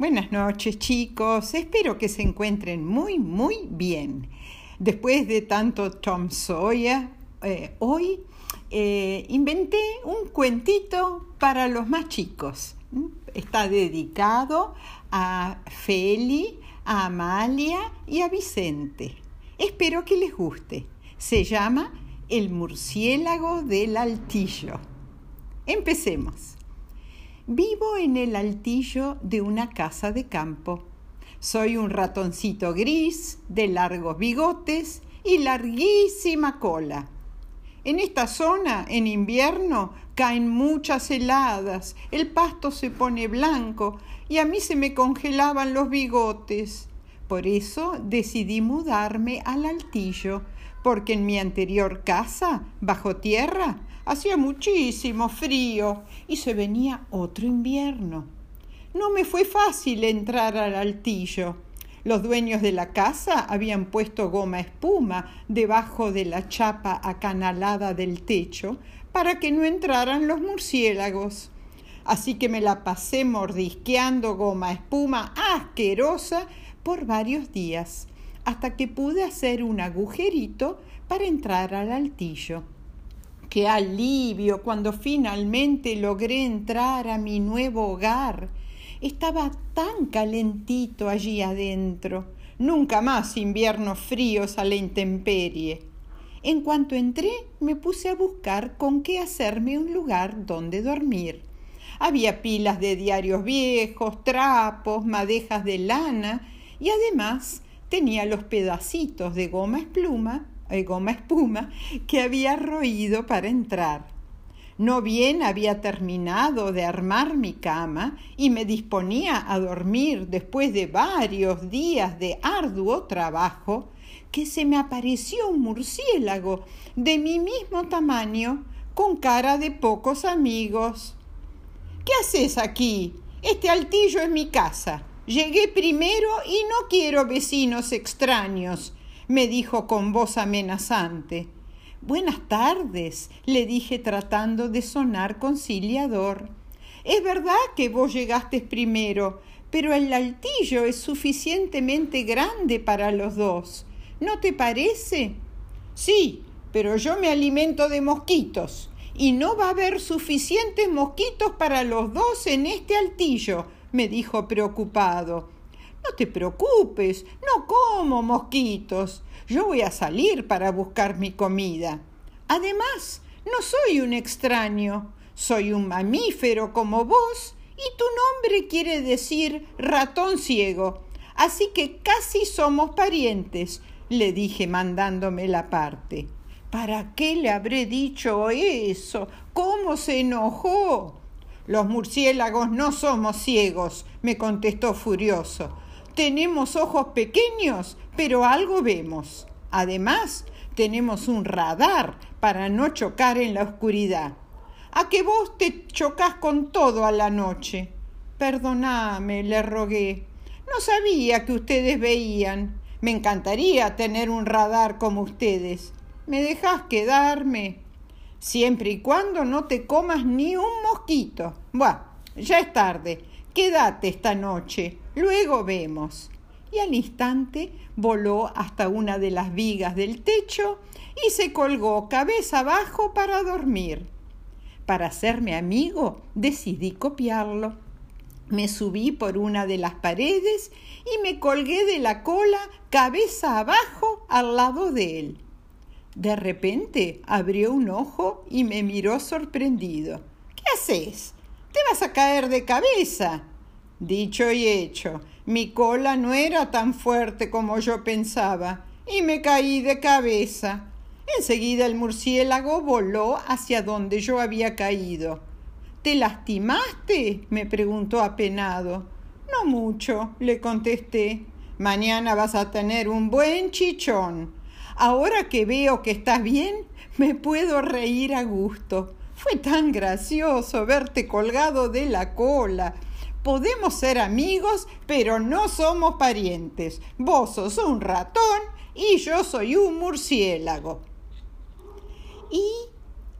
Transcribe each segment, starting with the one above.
Buenas noches chicos, espero que se encuentren muy muy bien. Después de tanto Tom Sawyer, eh, hoy eh, inventé un cuentito para los más chicos. Está dedicado a Feli, a Amalia y a Vicente. Espero que les guste. Se llama El murciélago del altillo. Empecemos. Vivo en el altillo de una casa de campo. Soy un ratoncito gris, de largos bigotes y larguísima cola. En esta zona, en invierno, caen muchas heladas, el pasto se pone blanco y a mí se me congelaban los bigotes. Por eso decidí mudarme al altillo, porque en mi anterior casa, bajo tierra, Hacía muchísimo frío y se venía otro invierno. No me fue fácil entrar al altillo. Los dueños de la casa habían puesto goma espuma debajo de la chapa acanalada del techo para que no entraran los murciélagos. Así que me la pasé mordisqueando goma espuma asquerosa por varios días, hasta que pude hacer un agujerito para entrar al altillo. Qué alivio cuando finalmente logré entrar a mi nuevo hogar. Estaba tan calentito allí adentro. Nunca más inviernos fríos a la intemperie. En cuanto entré, me puse a buscar con qué hacerme un lugar donde dormir. Había pilas de diarios viejos, trapos, madejas de lana y además tenía los pedacitos de goma espluma goma espuma que había roído para entrar. No bien había terminado de armar mi cama y me disponía a dormir después de varios días de arduo trabajo, que se me apareció un murciélago de mi mismo tamaño, con cara de pocos amigos. ¿Qué haces aquí? Este altillo es mi casa. Llegué primero y no quiero vecinos extraños me dijo con voz amenazante. Buenas tardes, le dije tratando de sonar conciliador. Es verdad que vos llegaste primero, pero el altillo es suficientemente grande para los dos. ¿No te parece? Sí, pero yo me alimento de mosquitos y no va a haber suficientes mosquitos para los dos en este altillo, me dijo preocupado. No te preocupes, no como mosquitos. Yo voy a salir para buscar mi comida. Además, no soy un extraño, soy un mamífero como vos y tu nombre quiere decir ratón ciego. Así que casi somos parientes, le dije mandándome la parte. ¿Para qué le habré dicho eso? ¿Cómo se enojó? Los murciélagos no somos ciegos, me contestó furioso. Tenemos ojos pequeños, pero algo vemos. Además, tenemos un radar para no chocar en la oscuridad. A que vos te chocas con todo a la noche. Perdoname, le rogué. No sabía que ustedes veían. Me encantaría tener un radar como ustedes. ¿Me dejas quedarme? Siempre y cuando no te comas ni un mosquito. Buah, ya es tarde. Quédate esta noche. Luego vemos. Y al instante voló hasta una de las vigas del techo y se colgó cabeza abajo para dormir. Para hacerme amigo decidí copiarlo. Me subí por una de las paredes y me colgué de la cola cabeza abajo al lado de él. De repente abrió un ojo y me miró sorprendido. ¿Qué haces? Te vas a caer de cabeza. Dicho y hecho, mi cola no era tan fuerte como yo pensaba y me caí de cabeza. Enseguida el murciélago voló hacia donde yo había caído. ¿Te lastimaste? me preguntó apenado. No mucho, le contesté. Mañana vas a tener un buen chichón. Ahora que veo que estás bien, me puedo reír a gusto. Fue tan gracioso verte colgado de la cola Podemos ser amigos, pero no somos parientes. Vos sos un ratón y yo soy un murciélago. Y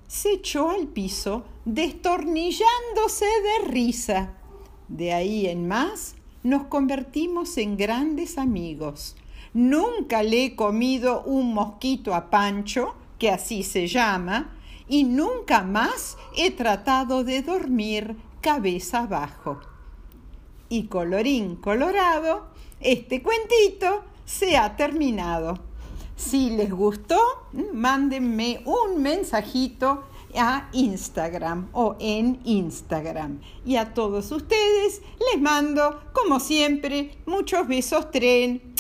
se echó al piso, destornillándose de risa. De ahí en más, nos convertimos en grandes amigos. Nunca le he comido un mosquito a Pancho, que así se llama, y nunca más he tratado de dormir cabeza abajo. Y colorín colorado, este cuentito se ha terminado. Si les gustó, mándenme un mensajito a Instagram o en Instagram. Y a todos ustedes les mando, como siempre, muchos besos tren